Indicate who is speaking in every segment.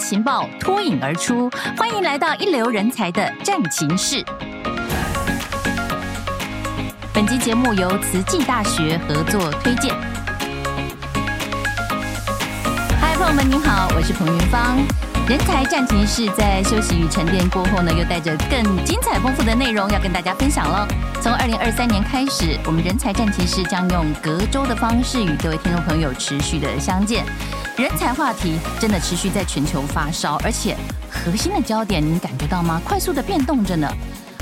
Speaker 1: 情报脱颖而出，欢迎来到一流人才的战情室。本集节目由慈济大学合作推荐。嗨，朋友们，您好，我是彭云芳。人才战情室在休息与沉淀过后呢，又带着更精彩丰富的内容要跟大家分享了。从二零二三年开始，我们人才战情室将用隔周的方式与各位听众朋友持续的相见。人才话题真的持续在全球发烧，而且核心的焦点您感觉到吗？快速的变动着呢。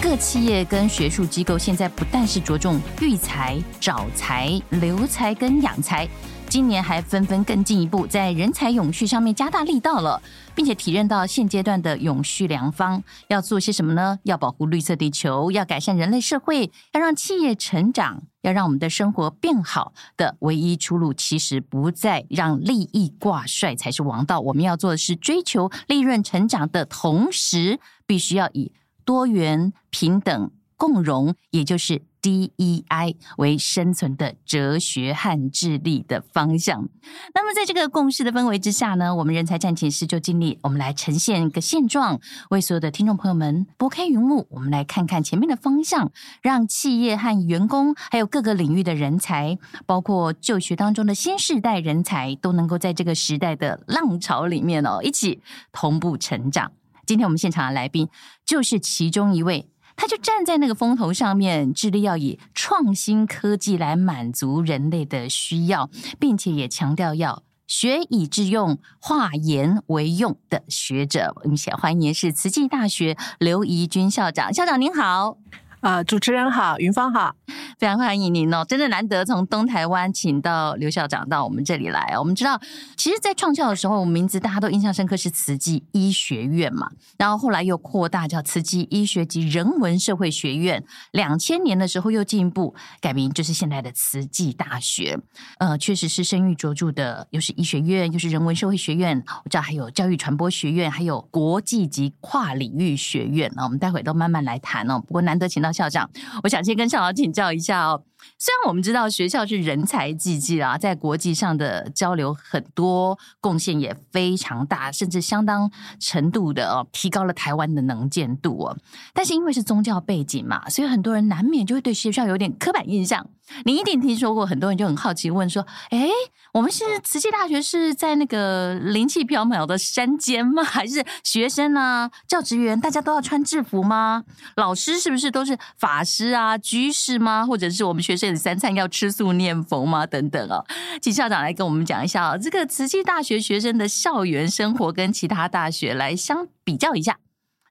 Speaker 1: 各企业跟学术机构现在不但是着重育才、找才、留才跟养才。今年还纷纷更进一步，在人才永续上面加大力道了，并且体认到现阶段的永续良方要做些什么呢？要保护绿色地球，要改善人类社会，要让企业成长，要让我们的生活变好的唯一出路，其实不再让利益挂帅才是王道。我们要做的是追求利润成长的同时，必须要以多元、平等、共荣，也就是。DEI 为生存的哲学和智力的方向。那么，在这个共识的氛围之下呢，我们人才战情室就尽力，我们来呈现一个现状，为所有的听众朋友们拨开云雾，我们来看看前面的方向，让企业和员工，还有各个领域的人才，包括就学当中的新世代人才，都能够在这个时代的浪潮里面哦，一起同步成长。今天我们现场的来宾就是其中一位。他就站在那个风头上面，致力要以创新科技来满足人类的需要，并且也强调要学以致用、化言为用的学者。我们先欢迎是慈济大学刘怡君校长，校长您好。
Speaker 2: 啊、主持人好，云芳好，
Speaker 1: 非常欢迎您哦！真的难得从东台湾请到刘校长到我们这里来。我们知道，其实，在创校的时候，我们名字大家都印象深刻是慈济医学院嘛，然后后来又扩大叫慈济医学及人文社会学院。两千年的时候又进一步改名，就是现在的慈济大学。呃，确实是声誉卓著的，又是医学院，又是人文社会学院。我知道还有教育传播学院，还有国际级跨领域学院。那我们待会都慢慢来谈哦。不过难得请到。校长，我想先跟校长请教一下哦。虽然我们知道学校是人才济济啊，在国际上的交流很多，贡献也非常大，甚至相当程度的哦，提高了台湾的能见度哦。但是因为是宗教背景嘛，所以很多人难免就会对学校有点刻板印象。你一定听说过，很多人就很好奇问说：“哎，我们是慈济大学是在那个灵气飘渺的山间吗？还是学生啊、教职员大家都要穿制服吗？老师是不是都是法师啊、居士吗？或者是我们？”学生的三餐要吃素念佛吗？等等哦，请校长来跟我们讲一下哦，这个慈济大学学生的校园生活跟其他大学来相比较一下。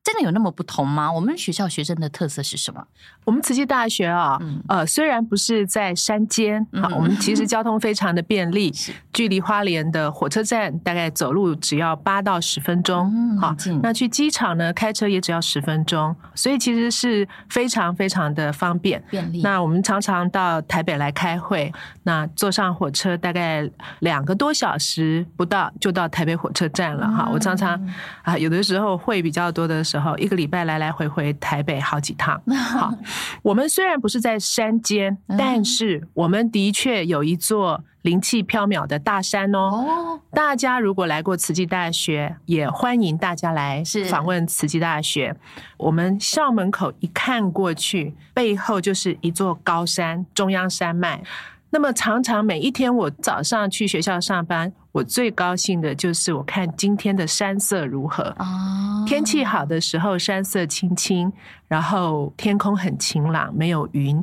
Speaker 1: 真的有那么不同吗？我们学校学生的特色是什么？
Speaker 2: 我们慈济大学啊，嗯、呃，虽然不是在山间，啊、嗯，我们其实交通非常的便利，距离花莲的火车站大概走路只要八到十分钟，嗯、好，那去机场呢，开车也只要十分钟，所以其实是非常非常的方便便利。那我们常常到台北来开会，那坐上火车大概两个多小时不到就到台北火车站了，哈、嗯，我常常啊，有的时候会比较多的时候。然后一个礼拜来来回回台北好几趟。好，我们虽然不是在山间，但是我们的确有一座灵气飘渺的大山哦。大家如果来过慈济大学，也欢迎大家来访问慈济大学。我们校门口一看过去，背后就是一座高山，中央山脉。那么常常每一天，我早上去学校上班，我最高兴的就是我看今天的山色如何。哦天气好的时候，山色青青，然后天空很晴朗，没有云。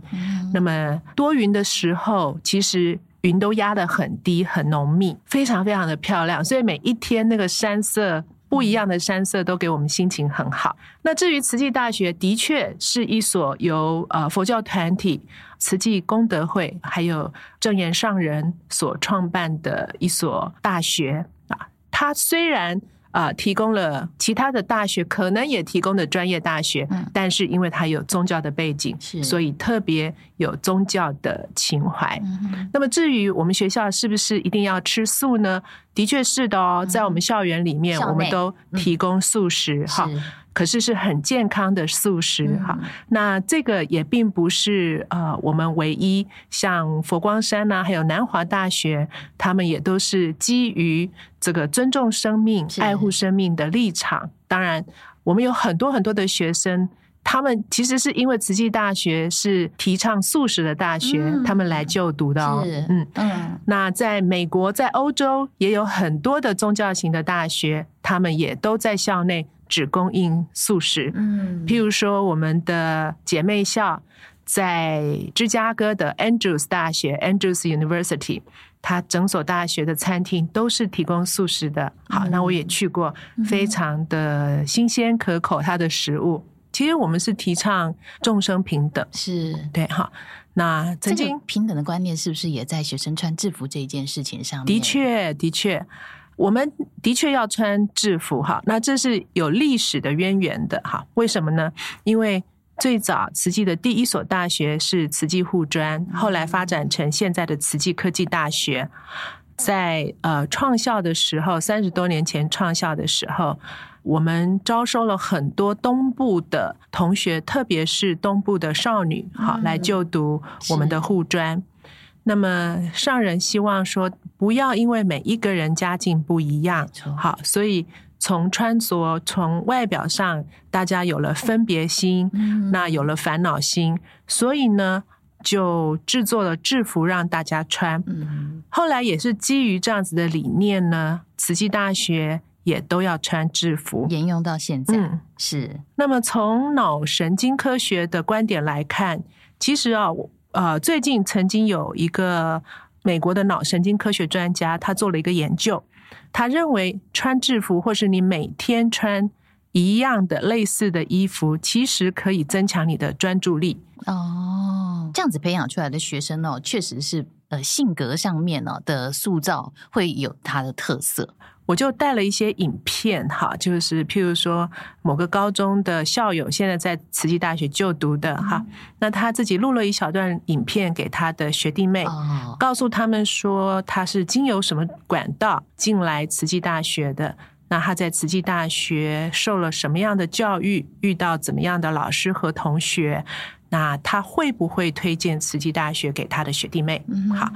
Speaker 2: 那么多云的时候，其实云都压得很低，很浓密，非常非常的漂亮。所以每一天那个山色。不一样的山色都给我们心情很好。那至于慈济大学，的确是一所由呃佛教团体慈济功德会还有正言上人所创办的一所大学啊。它虽然啊、呃，提供了其他的大学可能也提供的专业大学，嗯，但是因为它有宗教的背景，所以特别有宗教的情怀。嗯。那么至于我们学校是不是一定要吃素呢？的确是的哦，在我们校园里面，我们都提供素食。哈、嗯，可是是很健康的素食哈。嗯、那这个也并不是呃我们唯一，像佛光山呐、啊，还有南华大学，他们也都是基于这个尊重生命、爱护生命的立场。当然，我们有很多很多的学生。他们其实是因为慈济大学是提倡素食的大学，嗯、他们来就读的哦。嗯嗯。那在美国、在欧洲也有很多的宗教型的大学，他们也都在校内只供应素食。嗯。譬如说，我们的姐妹校在芝加哥的 Andrews 大学 （Andrews University），它整所大学的餐厅都是提供素食的。好，嗯、那我也去过，非常的新鲜可口，它的食物。其实我们是提倡众生平等，是对哈。那曾经
Speaker 1: 平等的观念是不是也在学生穿制服这一件事情上面？
Speaker 2: 的确，的确，我们的确要穿制服哈。那这是有历史的渊源的哈。为什么呢？因为最早慈济的第一所大学是慈济护专，后来发展成现在的慈济科技大学。在呃创校的时候，三十多年前创校的时候。我们招收了很多东部的同学，特别是东部的少女，好来就读我们的护专。那么上人希望说，不要因为每一个人家境不一样，好，所以从穿着、从外表上，大家有了分别心，那有了烦恼心，所以呢，就制作了制服让大家穿。后来也是基于这样子的理念呢，慈济大学。也都要穿制服，
Speaker 1: 沿用到现在。嗯，是。
Speaker 2: 那么从脑神经科学的观点来看，其实啊，呃，最近曾经有一个美国的脑神经科学专家，他做了一个研究，他认为穿制服或是你每天穿一样的类似的衣服，其实可以增强你的专注力。
Speaker 1: 哦，这样子培养出来的学生哦，确实是呃性格上面呢的塑造会有它的特色。
Speaker 2: 我就带了一些影片，哈，就是譬如说某个高中的校友现在在慈济大学就读的，哈，嗯、那他自己录了一小段影片给他的学弟妹，哦、告诉他们说他是经由什么管道进来慈济大学的，那他在慈济大学受了什么样的教育，遇到怎么样的老师和同学，那他会不会推荐慈济大学给他的学弟妹？嗯、好，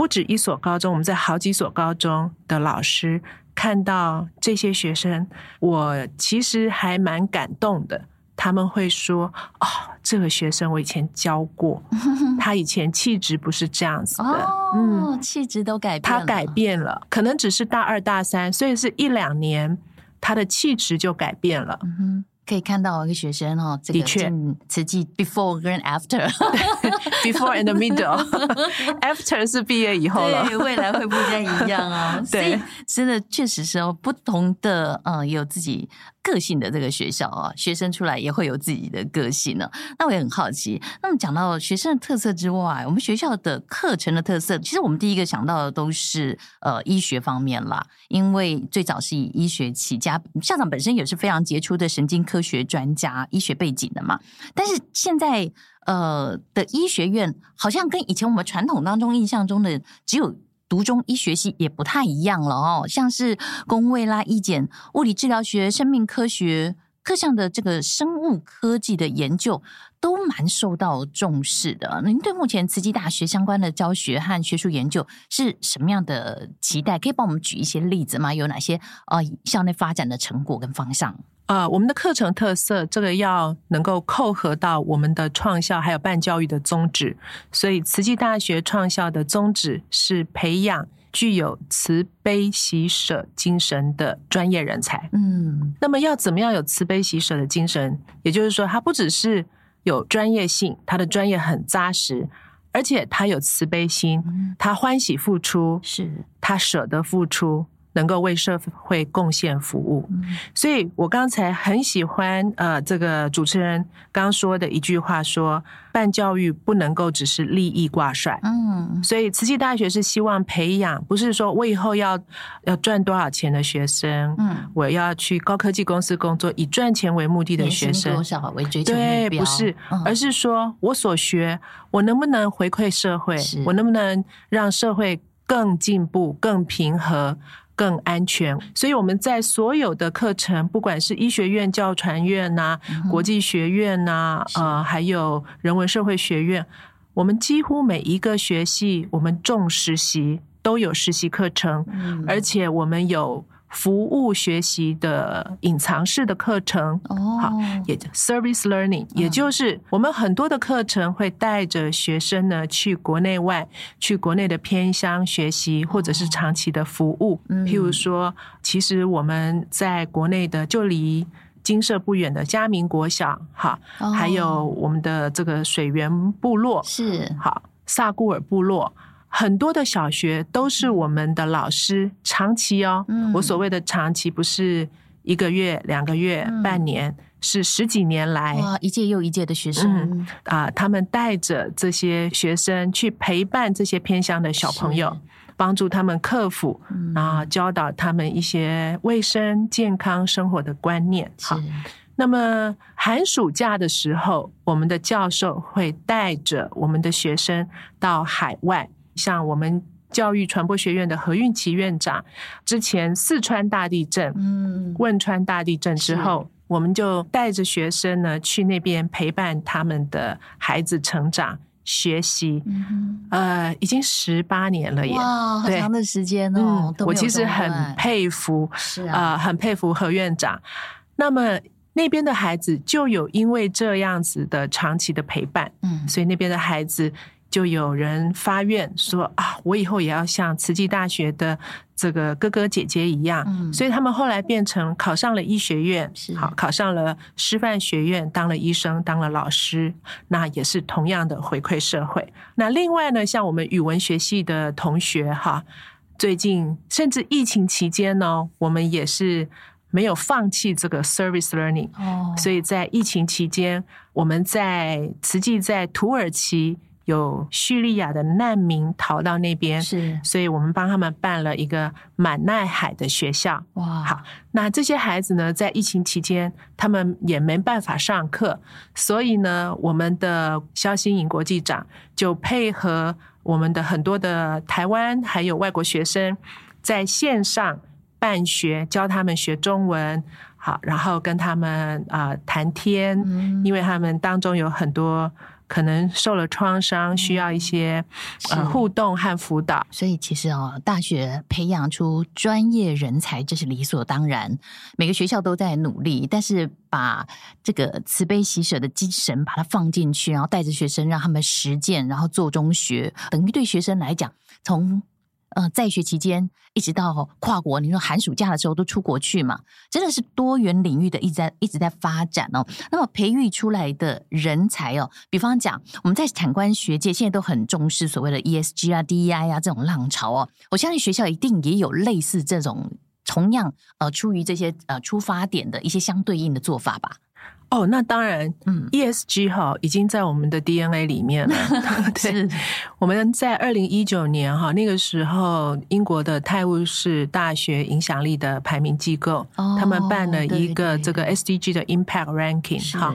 Speaker 2: 不止一所高中，我们在好几所高中的老师。看到这些学生，我其实还蛮感动的。他们会说：“哦，这个学生我以前教过，他以前气质不是这样子的，
Speaker 1: 哦、嗯，气质都改变，
Speaker 2: 他改变了，可能只是大二大三，所以是一两年，他的气质就改变了。嗯”
Speaker 1: 可以看到一个学生哦，这个的确，实际 before 跟
Speaker 2: after，before and the middle，after 是毕业以后了，
Speaker 1: 对，未来会不太一样哦。对，真的确实是哦，不同的嗯，有自己。个性的这个学校啊，学生出来也会有自己的个性呢。那我也很好奇，那么讲到学生的特色之外，我们学校的课程的特色，其实我们第一个想到的都是呃医学方面啦，因为最早是以医学起家，校长本身也是非常杰出的神经科学专家，医学背景的嘛。但是现在呃的医学院，好像跟以前我们传统当中印象中的只有。读中医学系也不太一样了哦，像是公卫啦、医检、物理治疗学、生命科学各项的这个生物科技的研究都蛮受到重视的。您对目前慈济大学相关的教学和学术研究是什么样的期待？可以帮我们举一些例子吗？有哪些呃校内发展的成果跟方向？
Speaker 2: 啊，我们的课程特色，这个要能够扣合到我们的创校还有办教育的宗旨，所以慈济大学创校的宗旨是培养具有慈悲喜舍精神的专业人才。嗯，那么要怎么样有慈悲喜舍的精神？也就是说，他不只是有专业性，他的专业很扎实，而且他有慈悲心，他欢喜付出，是他舍得付出。能够为社会贡献服务，所以我刚才很喜欢呃，这个主持人刚说的一句话说，办教育不能够只是利益挂帅。嗯，所以慈济大学是希望培养，不是说我以后要要赚多少钱的学生，嗯，我要去高科技公司工作，以赚钱为目的的学生，
Speaker 1: 多少为追求目
Speaker 2: 标？对，不是，而是说我所学，我能不能回馈社会？我能不能让社会更进步、更平和？更安全。所以我们在所有的课程，不管是医学院、教传院呐、国际学院呐、啊，呃，还有人文社会学院，我们几乎每一个学系，我们重实习，都有实习课程，嗯、而且我们有。服务学习的隐藏式的课程，哦，好，也叫 service learning，也就是我们很多的课程会带着学生呢去国内外，去国内的偏乡学习，或者是长期的服务。嗯，譬如说，其实我们在国内的就离金舍不远的嘉明国小，哈，还有我们的这个水源部落，是。好萨固尔部落。很多的小学都是我们的老师长期哦，嗯、我所谓的长期不是一个月、两个月、嗯、半年，是十几年来，
Speaker 1: 哇，一届又一届的学生、嗯、
Speaker 2: 啊，他们带着这些学生去陪伴这些偏乡的小朋友，帮助他们克服，然后教导他们一些卫生健康生活的观念。好，那么寒暑假的时候，我们的教授会带着我们的学生到海外。像我们教育传播学院的何运琪院长，之前四川大地震，嗯，汶川大地震之后，我们就带着学生呢去那边陪伴他们的孩子成长学习，嗯、呃，已经十八年了耶，
Speaker 1: 哇，很长的时间哦。
Speaker 2: 嗯、我其实很佩服，是啊、呃，很佩服何院长。那么那边的孩子就有因为这样子的长期的陪伴，嗯，所以那边的孩子。就有人发愿说啊，我以后也要像慈济大学的这个哥哥姐姐一样，嗯，所以他们后来变成考上了医学院，好考上了师范学院，当了医生，当了老师，那也是同样的回馈社会。那另外呢，像我们语文学系的同学哈，最近甚至疫情期间呢，我们也是没有放弃这个 service learning，哦，所以在疫情期间，我们在慈济在土耳其。有叙利亚的难民逃到那边，是，所以我们帮他们办了一个满奈海的学校。哇，好，那这些孩子呢，在疫情期间，他们也没办法上课，所以呢，我们的肖新颖国际长就配合我们的很多的台湾还有外国学生，在线上办学，教他们学中文，好，然后跟他们啊、呃、谈天，嗯、因为他们当中有很多。可能受了创伤，需要一些呃互动和辅导。
Speaker 1: 所以其实哦，大学培养出专业人才，这是理所当然。每个学校都在努力，但是把这个慈悲喜舍的精神把它放进去，然后带着学生让他们实践，然后做中学，等于对学生来讲，从。呃，在学期间一直到跨国，你说寒暑假的时候都出国去嘛，真的是多元领域的一直在一直在发展哦。那么培育出来的人才哦，比方讲我们在产官学界现在都很重视所谓的 ESG 啊、DEI 啊这种浪潮哦，我相信学校一定也有类似这种同样呃出于这些呃出发点的一些相对应的做法吧。
Speaker 2: 哦，那当然，嗯，ESG 哈已经在我们的 DNA 里面了。对，是我们在二零一九年哈那个时候，英国的泰晤士大学影响力的排名机构，哦、他们办了一个这个 SDG 的 Impact Ranking 哈。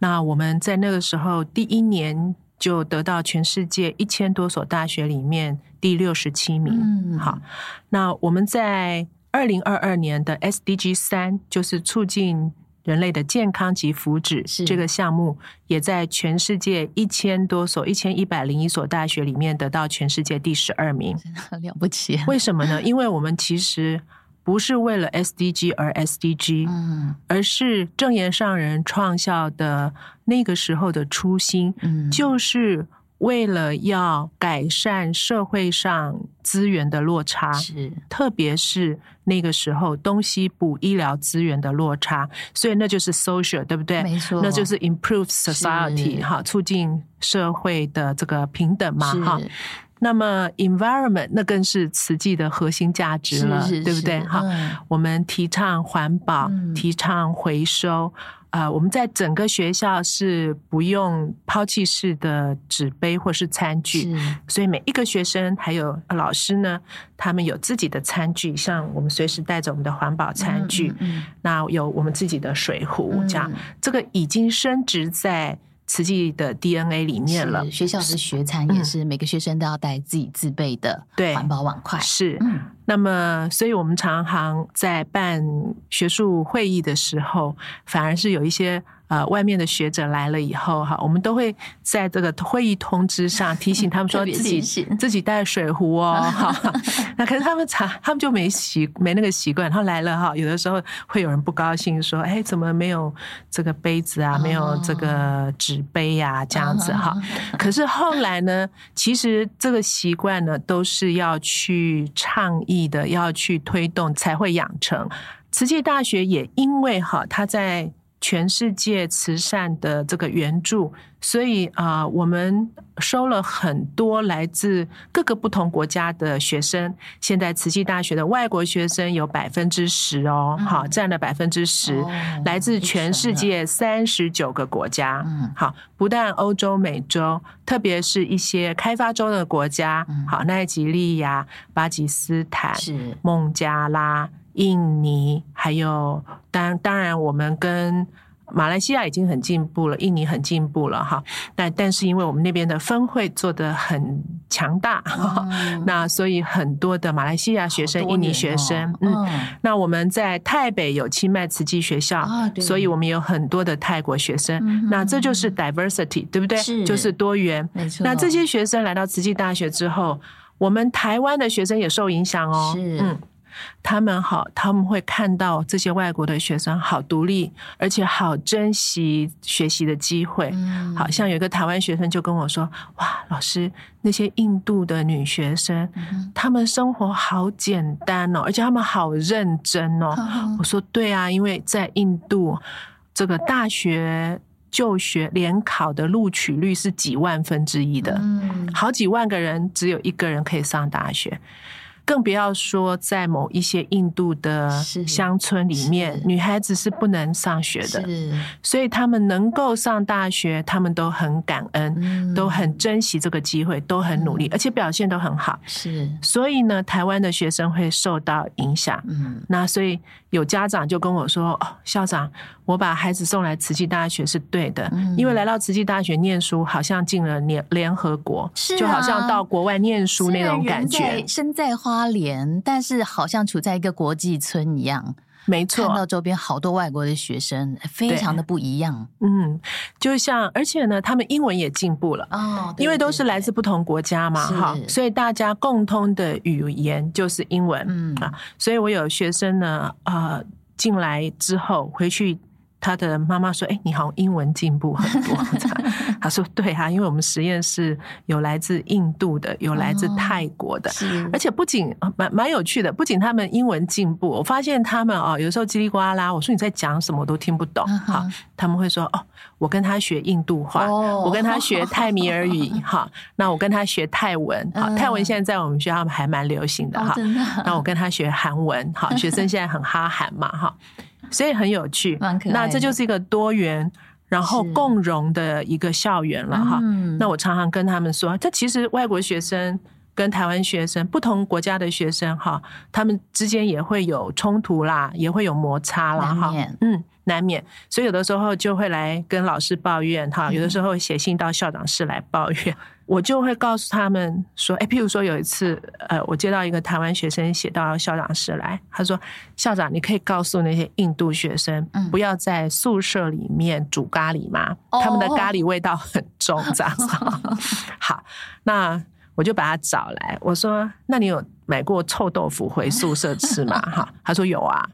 Speaker 2: 那我们在那个时候第一年就得到全世界一千多所大学里面第六十七名。嗯，好，那我们在二零二二年的 SDG 三就是促进。人类的健康及福祉这个项目，也在全世界一千多所、一千一百零一所大学里面得到全世界第十二名，
Speaker 1: 真的很了不起。
Speaker 2: 为什么呢？因为我们其实不是为了 SDG 而 SDG，嗯，而是正言上人创校的那个时候的初心，嗯，就是。为了要改善社会上资源的落差，是特别是那个时候东西部医疗资源的落差，所以那就是 social，对不对？没错，那就是 improve society，哈，促进社会的这个平等嘛，哈是。那么 environment 那更是慈济的核心价值了，是是是对不对？哈、嗯，我们提倡环保，嗯、提倡回收。啊、呃，我们在整个学校是不用抛弃式的纸杯或是餐具，所以每一个学生还有老师呢，他们有自己的餐具，像我们随时带着我们的环保餐具，嗯嗯嗯、那有我们自己的水壶，这样、嗯、这个已经升值在慈济的 DNA 里面了。
Speaker 1: 学校的学餐也是每个学生都要带自己自备的环保碗筷。
Speaker 2: 是，嗯、那么所以我们常常在办学术会议的时候，反而是有一些。呃，外面的学者来了以后，哈，我们都会在这个会议通知上 提醒他们说自己自己带水壶哦，哈。那可是他们常他们就没习没那个习惯，然后来了哈，有的时候会有人不高兴说，哎，怎么没有这个杯子啊，没有这个纸杯呀，这样子哈。可是后来呢，其实这个习惯呢，都是要去倡议的，要去推动才会养成。慈济大学也因为哈，他在。全世界慈善的这个援助，所以啊、呃，我们收了很多来自各个不同国家的学生。现在慈济大学的外国学生有百分之十哦，好、嗯，占了百分之十，哦、来自全世界三十九个国家。嗯，好，不但欧洲、美洲，特别是一些开发中的国家，嗯、好，奈及利亚、巴基斯坦、孟加拉。印尼，还有当当然，我们跟马来西亚已经很进步了，印尼很进步了哈。但但是因为我们那边的分会做的很强大，嗯、那所以很多的马来西亚学生、哦、印尼学生，嗯，嗯，那我们在泰北有清迈慈济学校，哦、所以我们有很多的泰国学生。嗯、那这就是 diversity，对不对？是，就是多元。没错。那这些学生来到慈济大学之后，我们台湾的学生也受影响哦。是，嗯。他们好，他们会看到这些外国的学生好独立，而且好珍惜学习的机会。嗯、好像有一个台湾学生就跟我说：“哇，老师，那些印度的女学生，嗯、他们生活好简单哦，而且她们好认真哦。嗯”我说：“对啊，因为在印度，这个大学就学联考的录取率是几万分之一的，嗯、好几万个人只有一个人可以上大学。”更不要说在某一些印度的乡村里面，女孩子是不能上学的。是，所以他们能够上大学，他们都很感恩，嗯、都很珍惜这个机会，都很努力，嗯、而且表现都很好。是，所以呢，台湾的学生会受到影响。嗯，那所以有家长就跟我说：“哦，校长，我把孩子送来慈济大学是对的，嗯、因为来到慈济大学念书，好像进了联联合国，是啊、就好像到国外念书那种感觉。
Speaker 1: 身在花。”花莲，但是好像处在一个国际村一样，
Speaker 2: 没错。
Speaker 1: 看到周边好多外国的学生，非常的不一样。
Speaker 2: 嗯，就像，而且呢，他们英文也进步了哦，因为都是来自不同国家嘛，哈，所以大家共通的语言就是英文。嗯啊，所以我有学生呢，呃，进来之后回去。他的妈妈说：“哎，你好像英文进步很多。” 他说：“对啊，因为我们实验室有来自印度的，有来自泰国的，是而且不仅蛮蛮有趣的，不仅他们英文进步，我发现他们哦，有时候叽里呱啦，我说你在讲什么，我都听不懂。好，他们会说：哦，我跟他学印度话，我跟他学泰米尔语，哈，那我跟他学泰文，好，泰文现在在我们学校还蛮流行的哈。那我跟他学韩文，好，学生现在很哈韩嘛，哈。”所以很有趣，那这就是一个多元，然后共融的一个校园了哈。嗯、那我常常跟他们说，这其实外国学生跟台湾学生，不同国家的学生哈，他们之间也会有冲突啦，也会有摩擦啦哈。嗯。难免，所以有的时候就会来跟老师抱怨哈，有的时候写信到校长室来抱怨，我就会告诉他们说，哎，譬如说有一次，呃，我接到一个台湾学生写到校长室来，他说，校长，你可以告诉那些印度学生，不要在宿舍里面煮咖喱吗？他们的咖喱味道很重，这样子。好，那我就把他找来，我说，那你有买过臭豆腐回宿舍吃吗？哈，他说有啊，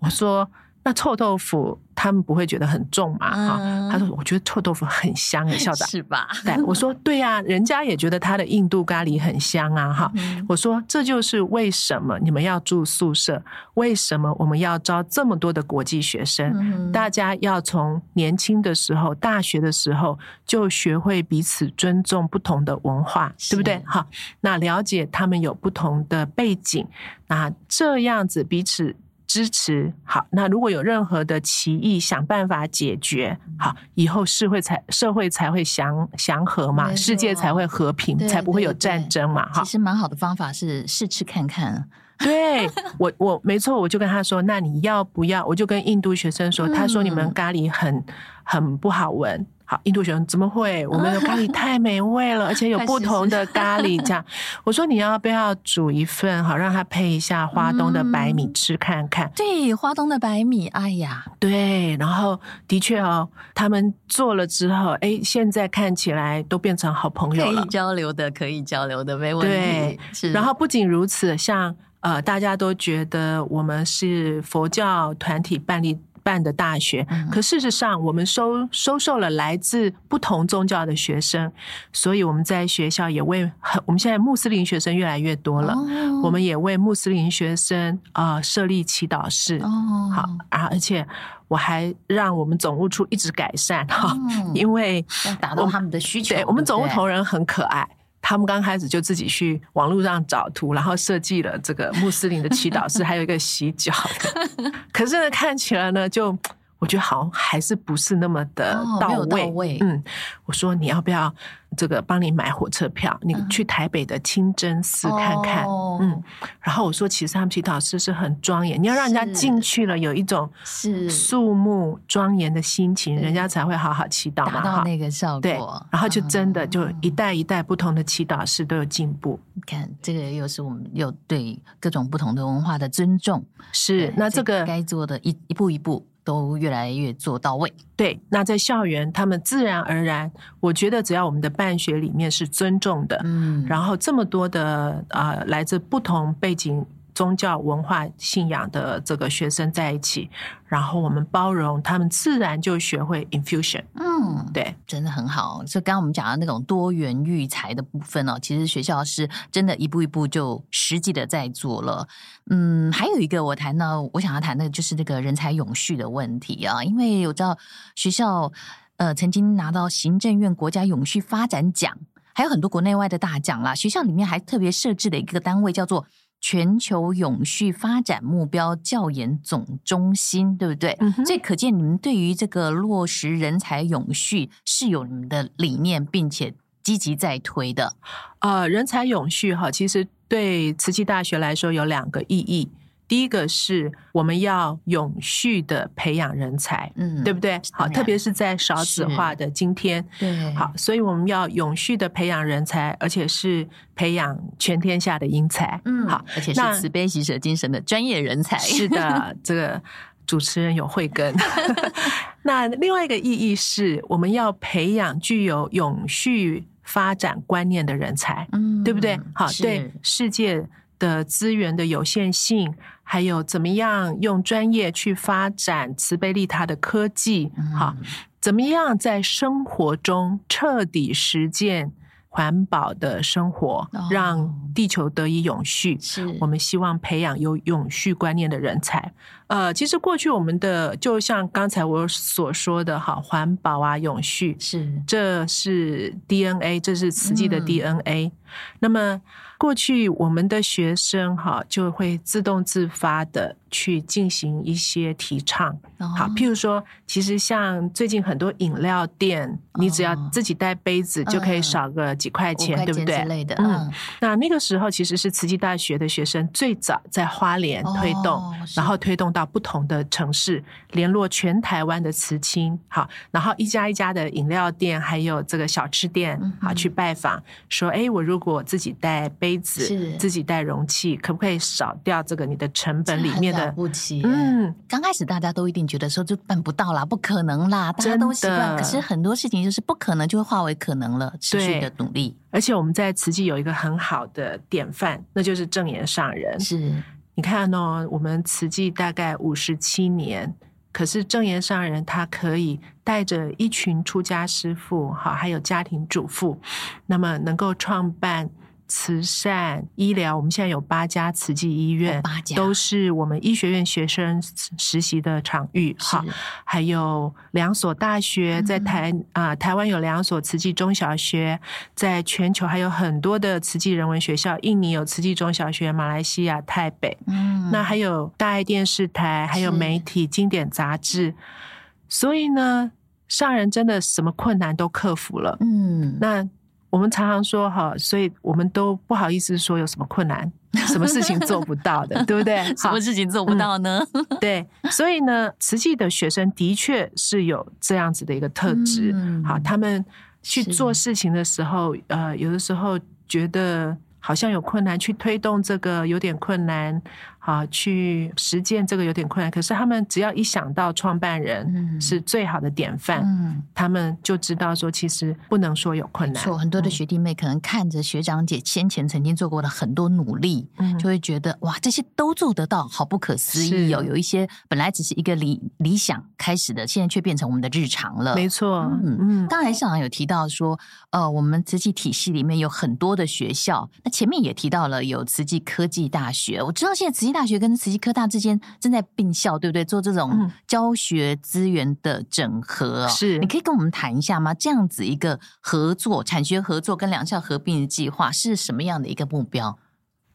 Speaker 2: 我说。那臭豆腐他们不会觉得很重嘛？哈、嗯，他说：“我觉得臭豆腐很香诶，校长
Speaker 1: 是吧？”
Speaker 2: 对，我说：“对呀、啊，人家也觉得他的印度咖喱很香啊！”哈、嗯，我说：“这就是为什么你们要住宿舍，为什么我们要招这么多的国际学生？嗯、大家要从年轻的时候，大学的时候就学会彼此尊重不同的文化，对不对？哈，那了解他们有不同的背景，那这样子彼此。”支持好，那如果有任何的歧义，想办法解决好，以后社会才社会才会祥祥和嘛，世界才会和平，才不会有战争嘛。哈，
Speaker 1: 其实蛮好的方法是试吃看看。
Speaker 2: 对我，我没错，我就跟他说，那你要不要？我就跟印度学生说，他说你们咖喱很很不好闻。好，印度学生怎么会？我们的咖喱太美味了，而且有 不同的咖喱这样。我说你要不要煮一份好，让他配一下花东的白米吃看看。嗯、
Speaker 1: 对，花东的白米，哎呀，
Speaker 2: 对。然后的确哦，他们做了之后，哎，现在看起来都变成好朋友了，
Speaker 1: 可以交流的，可以交流的，没问题。
Speaker 2: 对，是。然后不仅如此，像呃，大家都觉得我们是佛教团体办理。办的大学，可事实上，我们收收受了来自不同宗教的学生，所以我们在学校也为很，我们现在穆斯林学生越来越多了，我们也为穆斯林学生啊设立祈祷室，好啊，而且我还让我们总务处一直改善哈，因为
Speaker 1: 要达到他们的需求，
Speaker 2: 对，我们总务同仁很可爱。他们刚开始就自己去网络上找图，然后设计了这个穆斯林的祈祷室，还有一个洗脚的。可是呢，看起来呢，就。我觉得好像还是不是那么的到位。哦、到位嗯，我说你要不要这个帮你买火车票？你去台北的清真寺看看。哦、嗯，然后我说其实他们祈祷室是很庄严，你要让人家进去了有一种是肃穆庄严的心情，人家才会好好祈祷嘛。
Speaker 1: 达到那个效果。
Speaker 2: 对，然后就真的就一代一代不同的祈祷室都有进步。
Speaker 1: 你看，这个又是我们又对各种不同的文化的尊重。
Speaker 2: 是，那这个
Speaker 1: 该做的一一步一步。都越来越做到位。
Speaker 2: 对，那在校园，他们自然而然，我觉得只要我们的办学里面是尊重的，嗯，然后这么多的啊、呃，来自不同背景。宗教文化信仰的这个学生在一起，然后我们包容他们，自然就学会 infusion。嗯，对，
Speaker 1: 真的很好。所以刚刚我们讲的那种多元育才的部分哦，其实学校是真的一步一步就实际的在做了。嗯，还有一个我谈到，我想要谈的就是这个人才永续的问题啊，因为我知道学校呃曾经拿到行政院国家永续发展奖，还有很多国内外的大奖啦。学校里面还特别设置了一个单位叫做。全球永续发展目标教研总中心，对不对？嗯。所以可见你们对于这个落实人才永续是有你们的理念，并且积极在推的。
Speaker 2: 呃，人才永续哈，其实对慈济大学来说有两个意义。第一个是我们要永续的培养人才，嗯，对不对？好，特别是在少子化的今天，对，好，所以我们要永续的培养人才，而且是培养全天下的英才，嗯，好，
Speaker 1: 而且是慈悲喜舍精神的专业人才。
Speaker 2: 是的，这个主持人有慧根。那另外一个意义是，我们要培养具有永续发展观念的人才，嗯，对不对？好，对世界的资源的有限性。还有怎么样用专业去发展慈悲利他的科技？好，怎么样在生活中彻底实践环保的生活，让地球得以永续？是我们希望培养有永续观念的人才。呃，其实过去我们的就像刚才我所说的，哈，环保啊，永续是，这是 DNA，这是慈济的 DNA。嗯。那么。过去我们的学生哈就会自动自发的去进行一些提倡，好，譬如说，其实像最近很多饮料店，你只要自己带杯子就可以少个几块钱，对不对？之类的，嗯，那那个时候其实是慈济大学的学生最早在花莲推动，然后推动到不同的城市，联络全台湾的慈青，好，然后一家一家的饮料店还有这个小吃店，好，去拜访，说，哎，我如果自己带杯。子自己带容器，可不可以少掉这个你的成本里面的？
Speaker 1: 不起，嗯，刚开始大家都一定觉得说就办不到啦，不可能啦，大家都习惯。可是很多事情就是不可能，就会化为可能了。持续的努力，
Speaker 2: 而且我们在慈济有一个很好的典范，那就是正言上人。是，你看哦，我们慈济大概五十七年，可是正言上人他可以带着一群出家师父，好，还有家庭主妇，那么能够创办。慈善医疗，我们现在有八家慈济医院，八家都是我们医学院学生实习的场域。好，还有两所大学，在台啊、嗯呃，台湾有两所慈济中小学，在全球还有很多的慈济人文学校。印尼有慈济中小学，马来西亚泰北，嗯，那还有大爱电视台，还有媒体经典杂志。所以呢，上人真的什么困难都克服了。嗯，那。我们常常说哈，所以我们都不好意思说有什么困难，什么事情做不到的，对不对？
Speaker 1: 什么事情做不到呢？
Speaker 2: 嗯、对，所以呢，慈济的学生的确是有这样子的一个特质。嗯、好，他们去做事情的时候，呃，有的时候觉得。好像有困难去推动这个有点困难，好去实践这个有点困难。可是他们只要一想到创办人是最好的典范，嗯，他们就知道说其实不能说有困难。
Speaker 1: 错，很多的学弟妹可能看着学长姐先前曾经做过的很多努力，嗯，就会觉得哇，这些都做得到，好不可思议哦。有一些本来只是一个理理想开始的，现在却变成我们的日常了。
Speaker 2: 没错，
Speaker 1: 嗯嗯。刚才校长有提到说，呃，我们慈济体系里面有很多的学校。那前面也提到了有慈济科技大学，我知道现在慈济大学跟慈溪科大之间正在并校，对不对？做这种教学资源的整合，
Speaker 2: 是
Speaker 1: 你可以跟我们谈一下吗？这样子一个合作、产学合作跟两校合并的计划是什么样的一个目标？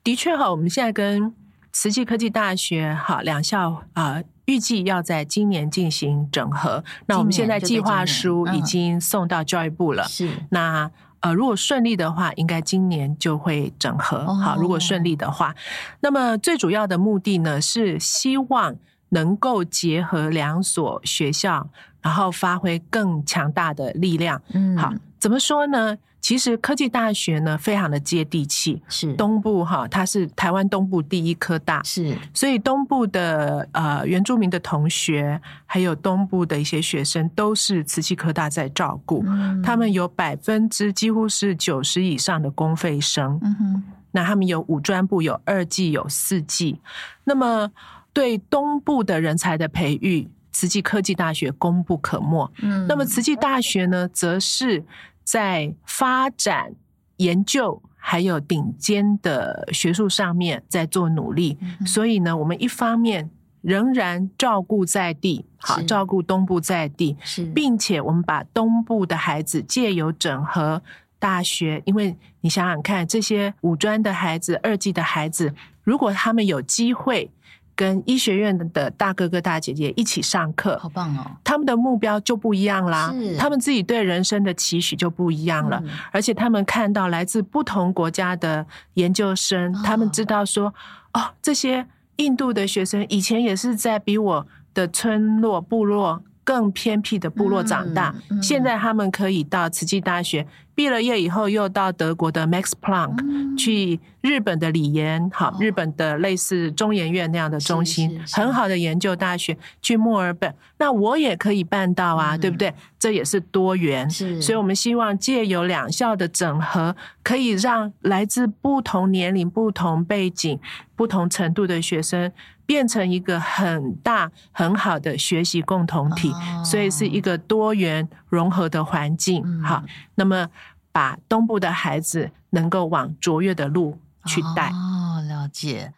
Speaker 2: 的确哈，我们现在跟慈济科技大学哈两校啊，预计要在今年进行整合。那我们现在计划书已经送到教育部了，是那。呃，如果顺利的话，应该今年就会整合。好，如果顺利的话，那么最主要的目的呢，是希望能够结合两所学校，然后发挥更强大的力量。嗯，好，怎么说呢？其实科技大学呢，非常的接地气，是。东部哈，它是台湾东部第一科大，是，所以东部的呃原住民的同学，还有东部的一些学生，都是慈济科大在照顾，嗯、他们有百分之几乎是九十以上的公费生，嗯哼，那他们有五专部，有二技，有四技，那么对东部的人才的培育，慈济科技大学功不可没，嗯，那么慈济大学呢，则是。在发展研究还有顶尖的学术上面在做努力，嗯、所以呢，我们一方面仍然照顾在地，好照顾东部在地，是，并且我们把东部的孩子借由整合大学，因为你想想看，这些五专的孩子、二技的孩子，如果他们有机会。跟医学院的大哥哥大姐姐一起上课，
Speaker 1: 好棒哦！
Speaker 2: 他们的目标就不一样啦，他们自己对人生的期许就不一样了，嗯、而且他们看到来自不同国家的研究生，哦、他们知道说，哦，这些印度的学生以前也是在比我的村落部落更偏僻的部落长大，嗯嗯、现在他们可以到慈济大学。毕了业以后，又到德国的 Max Planck、嗯、去日本的理研，好，哦、日本的类似中研院那样的中心，很好的研究大学，去墨尔本，那我也可以办到啊，嗯、对不对？这也是多元，所以我们希望借由两校的整合，可以让来自不同年龄、不同背景、不同程度的学生，变成一个很大很好的学习共同体，哦、所以是一个多元融合的环境，嗯、好，那么。把东部的孩子能够往卓越的路去带。
Speaker 1: 哦，了解。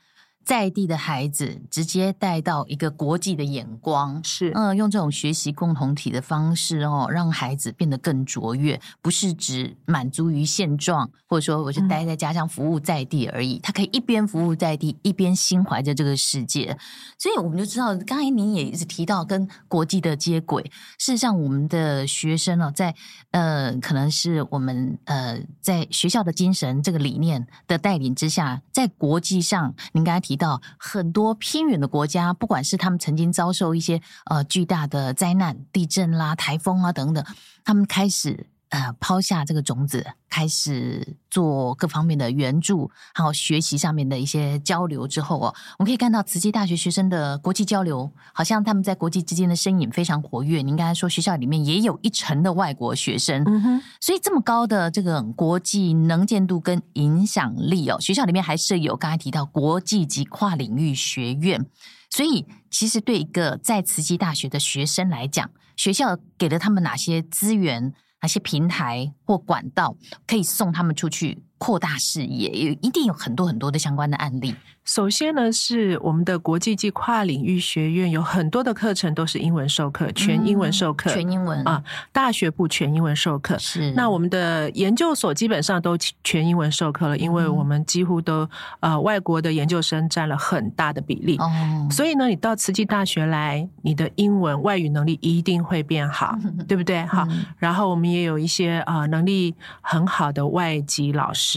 Speaker 1: 在地的孩子直接带到一个国际的眼光，是嗯，用这种学习共同体的方式哦，让孩子变得更卓越，不是只满足于现状，或者说我是待在家乡服务在地而已。嗯、他可以一边服务在地，一边心怀着这个世界。所以我们就知道，刚才您也一直提到跟国际的接轨。事实上，我们的学生哦，在呃，可能是我们呃，在学校的精神这个理念的带领之下，在国际上，您刚才提。到很多偏远的国家，不管是他们曾经遭受一些呃巨大的灾难、地震啦、台风啊等等，他们开始。呃，抛下这个种子，开始做各方面的援助，还有学习上面的一些交流之后哦，我们可以看到慈济大学学生的国际交流，好像他们在国际之间的身影非常活跃。您刚才说学校里面也有一成的外国学生，嗯哼，所以这么高的这个国际能见度跟影响力哦，学校里面还设有刚才提到国际级跨领域学院，所以其实对一个在慈济大学的学生来讲，学校给了他们哪些资源？哪些平台或管道可以送他们出去扩大视野？也一定有很多很多的相关的案例。
Speaker 2: 首先呢，是我们的国际级跨领域学院有很多的课程都是英文授课，全英文授课，
Speaker 1: 全英文啊，
Speaker 2: 大学部全英文授课。是，那我们的研究所基本上都全英文授课了，因为我们几乎都呃外国的研究生占了很大的比例。哦，所以呢，你到慈济大学来，你的英文外语能力一定会变好，对不对？好，然后我们也有一些呃能力很好的外籍老师。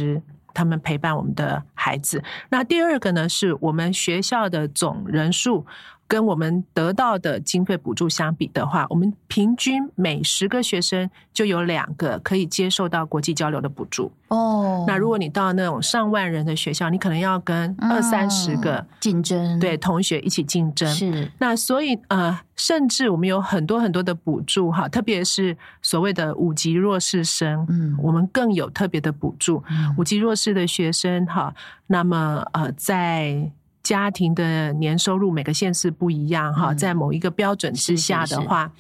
Speaker 2: 他们陪伴我们的孩子。那第二个呢，是我们学校的总人数。跟我们得到的经费补助相比的话，我们平均每十个学生就有两个可以接受到国际交流的补助。哦，那如果你到那种上万人的学校，你可能要跟二三十个
Speaker 1: 竞争，
Speaker 2: 对同学一起竞争。
Speaker 1: 是，
Speaker 2: 那所以呃，甚至我们有很多很多的补助哈，特别是所谓的五级弱势生，嗯，我们更有特别的补助。五级弱势的学生哈，那么呃在。家庭的年收入每个县市不一样哈，在某一个标准之下的话，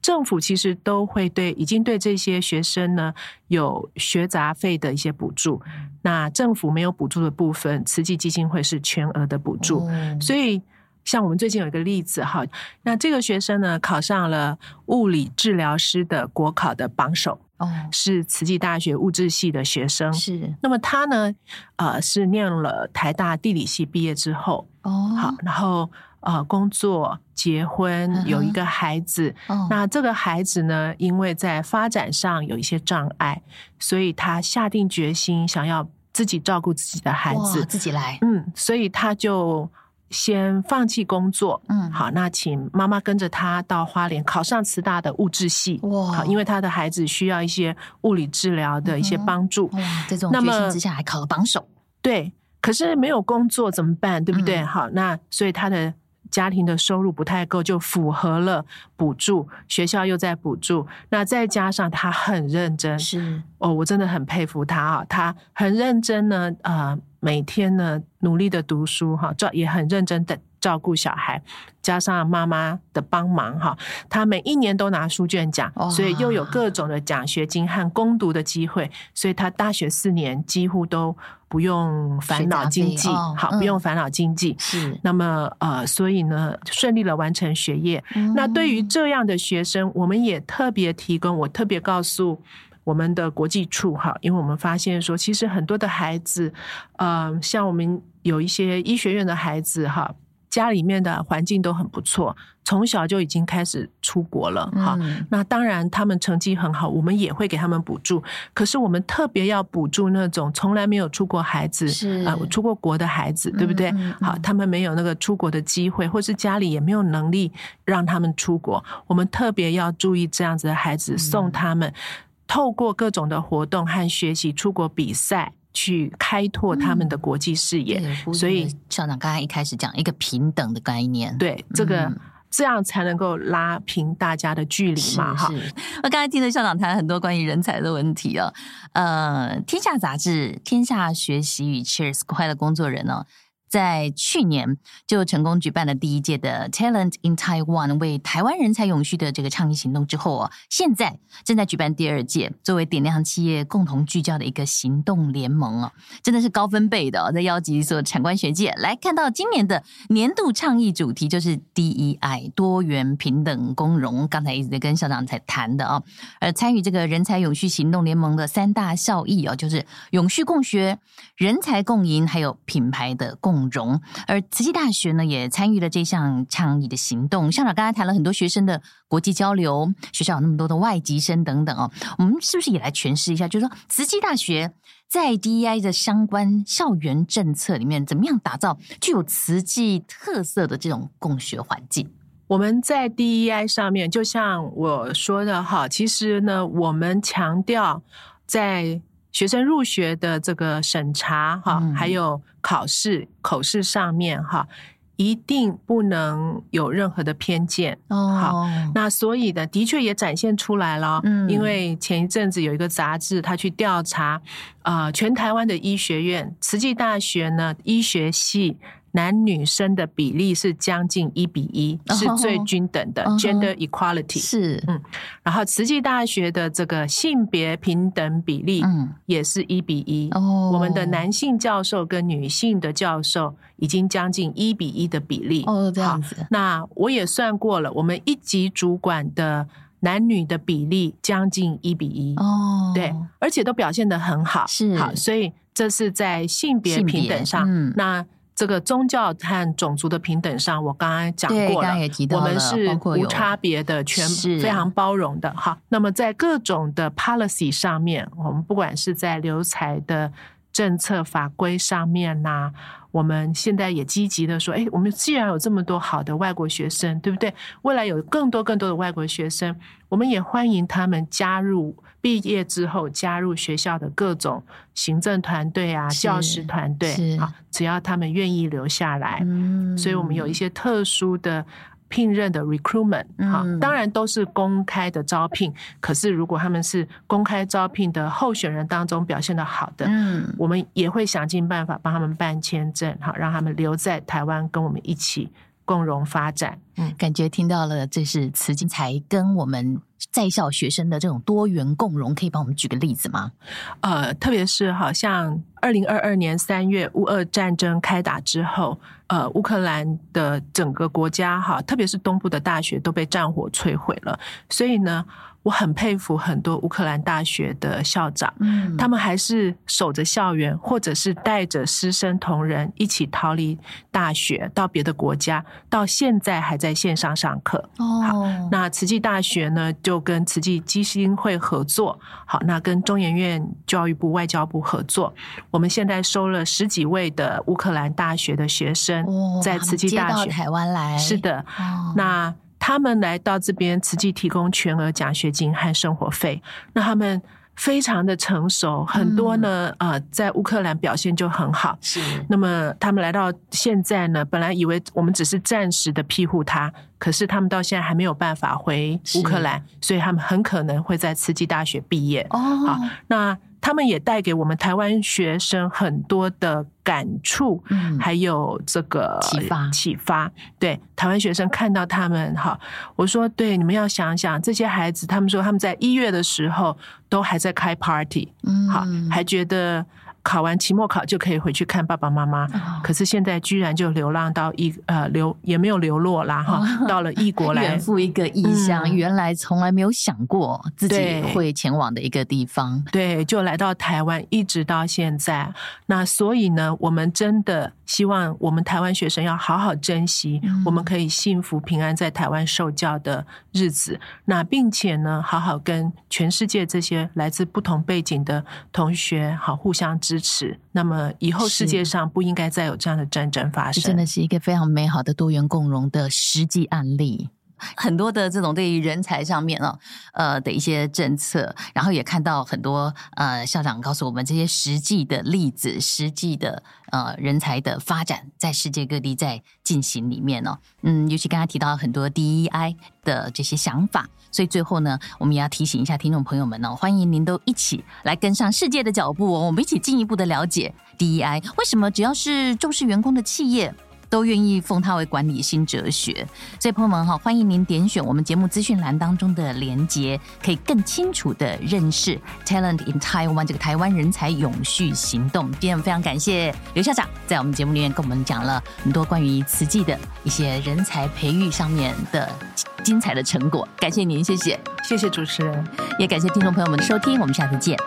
Speaker 2: 政府其实都会对已经对这些学生呢有学杂费的一些补助。那政府没有补助的部分，慈济基金会是全额的补助。所以，像我们最近有一个例子哈，那这个学生呢考上了物理治疗师的国考的榜首。哦，是慈济大学物质系的学生。是，那么他呢，呃，是念了台大地理系毕业之后，哦，好，然后呃，工作、结婚，有一个孩子。哦，那这个孩子呢，因为在发展上有一些障碍，所以他下定决心想要自己照顾自己的孩子，
Speaker 1: 自己来。
Speaker 2: 嗯，所以他就。先放弃工作，嗯，好，那请妈妈跟着他到花莲考上慈大的物质系，哇，好，因为他的孩子需要一些物理治疗的一些帮助，哇，
Speaker 1: 这种决心之下还考了榜首，
Speaker 2: 对，可是没有工作怎么办？对不对？嗯、好，那所以他的。家庭的收入不太够，就符合了补助，学校又在补助，那再加上他很认真，是。哦，我真的很佩服他啊，他很认真呢，呃，每天呢努力的读书哈，这也很认真的照顾小孩，加上妈妈的帮忙哈，他每一年都拿书卷奖，所以又有各种的奖学金和攻读的机会，所以他大学四年几乎都。不用烦恼经济，哦、好，不用烦恼经济。是，那么呃，所以呢，顺利的完成学业。嗯、那对于这样的学生，我们也特别提供，我特别告诉我们的国际处哈，因为我们发现说，其实很多的孩子，呃，像我们有一些医学院的孩子哈。家里面的环境都很不错，从小就已经开始出国了。哈、嗯，那当然他们成绩很好，我们也会给他们补助。可是我们特别要补助那种从来没有出过孩子，是啊、呃，出过国的孩子，对不对？嗯嗯、好，他们没有那个出国的机会，或是家里也没有能力让他们出国。我们特别要注意这样子的孩子，送他们、嗯、透过各种的活动和学习出国比赛。去开拓他们的国际视野，嗯、所以
Speaker 1: 校长刚才一开始讲一个平等的概念，
Speaker 2: 对这个、嗯、这样才能够拉平大家的距离嘛。哈，
Speaker 1: 我刚才听了校长谈很多关于人才的问题哦。呃，天下杂志、天下学习与 Cheers 快乐工作人哦。在去年就成功举办了第一届的 Talent in Taiwan 为台湾人才永续的这个倡议行动之后啊，现在正在举办第二届，作为点亮企业共同聚焦的一个行动联盟啊，真的是高分贝的，在邀集所有产官学界来看到今年的年度倡议主题就是 DEI 多元平等共融，刚才一直在跟校长在谈的啊，而参与这个人才永续行动联盟的三大效益啊，就是永续共学、人才共赢，还有品牌的共。融，而慈济大学呢也参与了这项倡议的行动。校长刚才谈了很多学生的国际交流，学校有那么多的外籍生等等哦，我们是不是也来诠释一下？就是说，慈济大学在 DEI 的相关校园政策里面，怎么样打造具有慈济特色的这种共学环境？
Speaker 2: 我们在 DEI 上面，就像我说的哈，其实呢，我们强调在。学生入学的这个审查哈，还有考试口试上面哈，一定不能有任何的偏见哦。好，那所以呢，的确也展现出来了。嗯，因为前一阵子有一个杂志，他去调查啊，全台湾的医学院，慈济大学呢医学系。男女生的比例是将近一比一，是最均等的 gender equality。是，嗯，然后慈济大学的这个性别平等比例，嗯，也是一比一。哦，我们的男性教授跟女性的教授已经将近一比一的比例。哦，这样子。那我也算过了，我们一级主管的男女的比例将近一比一。哦，对，而且都表现得很好。是，好，所以这是在性别平等上。嗯，那。这个宗教和种族的平等上，我刚刚讲过了，我们是无差别的，全非常包容的。好，那么在各种的 policy 上面，我们不管是在留才的政策法规上面呐、啊，我们现在也积极的说，哎，我们既然有这么多好的外国学生，对不对？未来有更多更多的外国学生，我们也欢迎他们加入，毕业之后加入学校的各种行政团队啊、教师团队啊，只要他们愿意留下来。嗯，所以我们有一些特殊的。聘任的 recruitment 哈，当然都是公开的招聘。可是如果他们是公开招聘的候选人当中表现的好的，嗯，我们也会想尽办法帮他们办签证，哈，让他们留在台湾跟我们一起共荣发展。
Speaker 1: 嗯，感觉听到了，这是慈金才跟我们在校学生的这种多元共荣，可以帮我们举个例子吗？
Speaker 2: 呃，特别是好像二零二二年三月乌俄战争开打之后。呃，乌克兰的整个国家哈，特别是东部的大学都被战火摧毁了，所以呢，我很佩服很多乌克兰大学的校长，嗯，他们还是守着校园，或者是带着师生同仁一起逃离大学，到别的国家，到现在还在线上上课。哦，好，那慈济大学呢，就跟慈济基金会合作，好，那跟中研院、教育部、外交部合作，我们现在收了十几位的乌克兰大学的学生。在慈济大学
Speaker 1: 台湾来，
Speaker 2: 是的。那他们来到这边，慈济提供全额奖学金和生活费。那他们非常的成熟，很多呢，呃，在乌克兰表现就很好。是。那么他们来到现在呢，本来以为我们只是暂时的庇护他，可是他们到现在还没有办法回乌克兰，所以他们很可能会在慈济大学毕业。哦。好，那。他们也带给我们台湾学生很多的感触，嗯，还有这个启发。启发，对台湾学生看到他们，哈，我说，对，你们要想想这些孩子，他们说他们在一月的时候都还在开 party，嗯，好，还觉得。考完期末考就可以回去看爸爸妈妈，可是现在居然就流浪到异呃流也没有流落啦哈，到了异国来，
Speaker 1: 远赴一个异乡，嗯，原来从来没有想过自己会前往的一个地方，
Speaker 2: 对，对，就来到台湾，一直到现在。那所以呢，我们真的希望我们台湾学生要好好珍惜我们可以幸福平安在台湾受教的日子，那并且呢，好好跟全世界这些来自不同背景的同学好互相。支持，那么以后世界上不应该再有这样的战争发生。
Speaker 1: 这真的是一个非常美好的多元共融的实际案例。很多的这种对于人才上面啊，呃的一些政策，然后也看到很多呃校长告诉我们这些实际的例子，实际的呃人才的发展在世界各地在进行里面哦。嗯，尤其刚才提到很多 DEI 的这些想法，所以最后呢，我们也要提醒一下听众朋友们哦，欢迎您都一起来跟上世界的脚步哦，我们一起进一步的了解 DEI 为什么只要是重视员工的企业。都愿意奉它为管理新哲学，所以朋友们哈，欢迎您点选我们节目资讯栏当中的连接，可以更清楚的认识 Talent in Taiwan 这个台湾人才永续行动。今天非常感谢刘校长在我们节目里面跟我们讲了很多关于慈济的一些人才培育上面的精彩的成果，感谢您，谢谢，
Speaker 2: 谢谢主持人，
Speaker 1: 也感谢听众朋友们的收听，我们下次见。